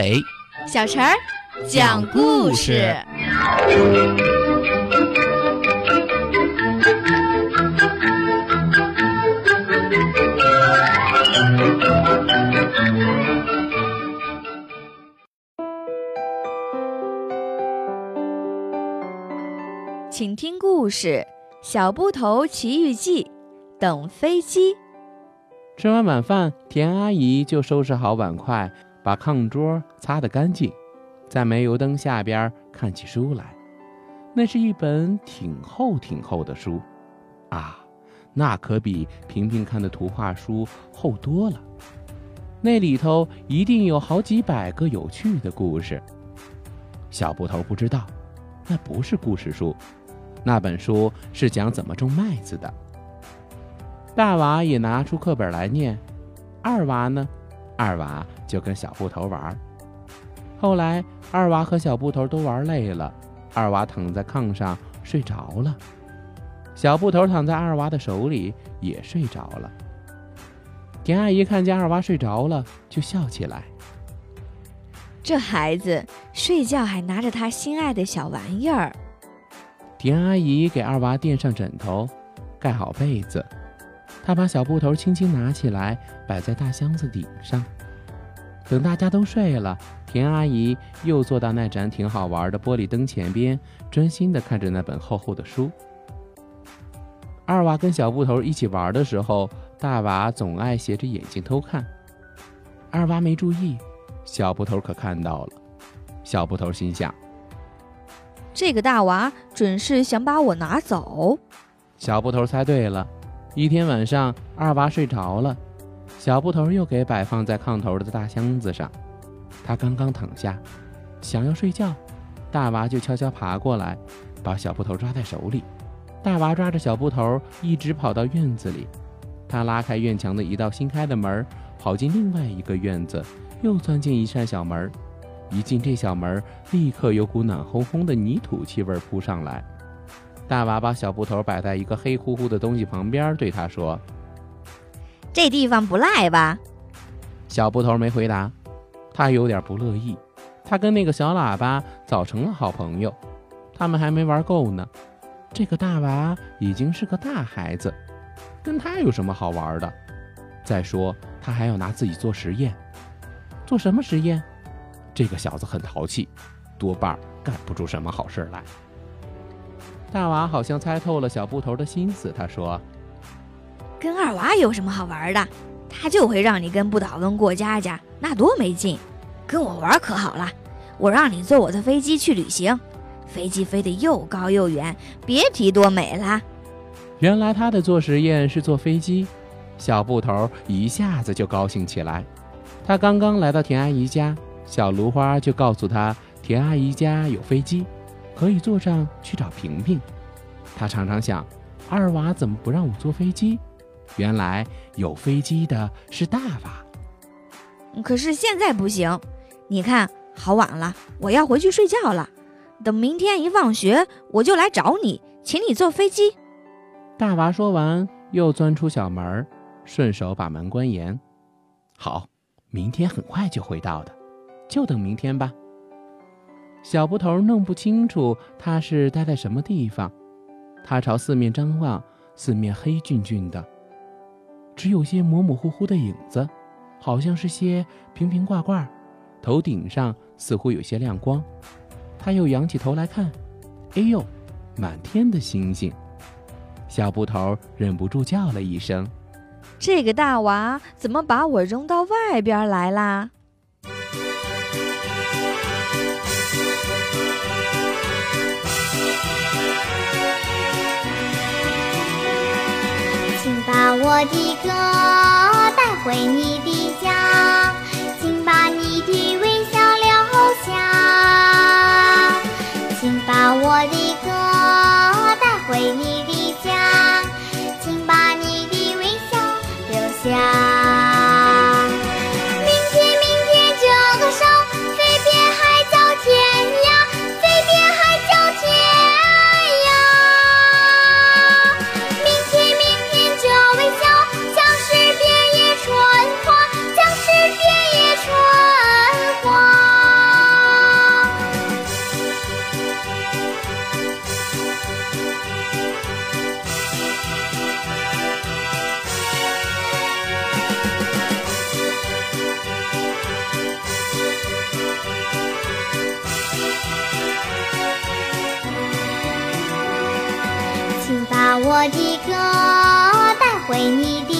马尾，小陈儿讲故事。请听故事《小布头奇遇记》。等飞机。吃完晚饭，田阿姨就收拾好碗筷，把炕桌擦得干净，在煤油灯下边看起书来。那是一本挺厚挺厚的书，啊，那可比平平看的图画书厚多了。那里头一定有好几百个有趣的故事。小布头不知道，那不是故事书，那本书是讲怎么种麦子的。大娃也拿出课本来念，二娃呢，二娃就跟小布头玩。后来二娃和小布头都玩累了，二娃躺在炕上睡着了，小布头躺在二娃的手里也睡着了。田阿姨看见二娃睡着了，就笑起来。这孩子睡觉还拿着他心爱的小玩意儿。田阿姨给二娃垫上枕头，盖好被子。他把小布头轻轻拿起来，摆在大箱子顶上。等大家都睡了，田阿姨又坐到那盏挺好玩的玻璃灯前边，专心地看着那本厚厚的书。二娃跟小布头一起玩的时候，大娃总爱斜着眼睛偷看。二娃没注意，小布头可看到了。小布头心想：这个大娃准是想把我拿走。小布头猜对了。一天晚上，二娃睡着了，小布头又给摆放在炕头的大箱子上。他刚刚躺下，想要睡觉，大娃就悄悄爬过来，把小布头抓在手里。大娃抓着小布头，一直跑到院子里。他拉开院墙的一道新开的门，跑进另外一个院子，又钻进一扇小门。一进这小门，立刻有股暖烘烘的泥土气味扑上来。大娃把小布头摆在一个黑乎乎的东西旁边，对他说：“这地方不赖吧？”小布头没回答，他有点不乐意。他跟那个小喇叭早成了好朋友，他们还没玩够呢。这个大娃已经是个大孩子，跟他有什么好玩的？再说他还要拿自己做实验，做什么实验？这个小子很淘气，多半干不出什么好事来。大娃好像猜透了小布头的心思，他说：“跟二娃有什么好玩的？他就会让你跟不倒翁过家家，那多没劲！跟我玩可好了，我让你坐我的飞机去旅行，飞机飞得又高又远，别提多美了。”原来他的做实验是坐飞机，小布头一下子就高兴起来。他刚刚来到田阿姨家，小芦花就告诉他，田阿姨家有飞机。可以坐上去找平平。他常常想，二娃怎么不让我坐飞机？原来有飞机的是大娃。可是现在不行，你看好晚了，我要回去睡觉了。等明天一放学，我就来找你，请你坐飞机。大娃说完，又钻出小门，顺手把门关严。好，明天很快就会到的，就等明天吧。小布头弄不清楚他是待在什么地方，他朝四面张望，四面黑黢黢的，只有些模模糊糊的影子，好像是些瓶瓶罐罐。头顶上似乎有些亮光，他又仰起头来看，哎呦，满天的星星！小布头忍不住叫了一声：“这个大娃怎么把我扔到外边来啦？”我的歌带回你的家，请把你的微笑留下。请把我的歌带回你的家，请把你的微笑留下。把我的歌带回你的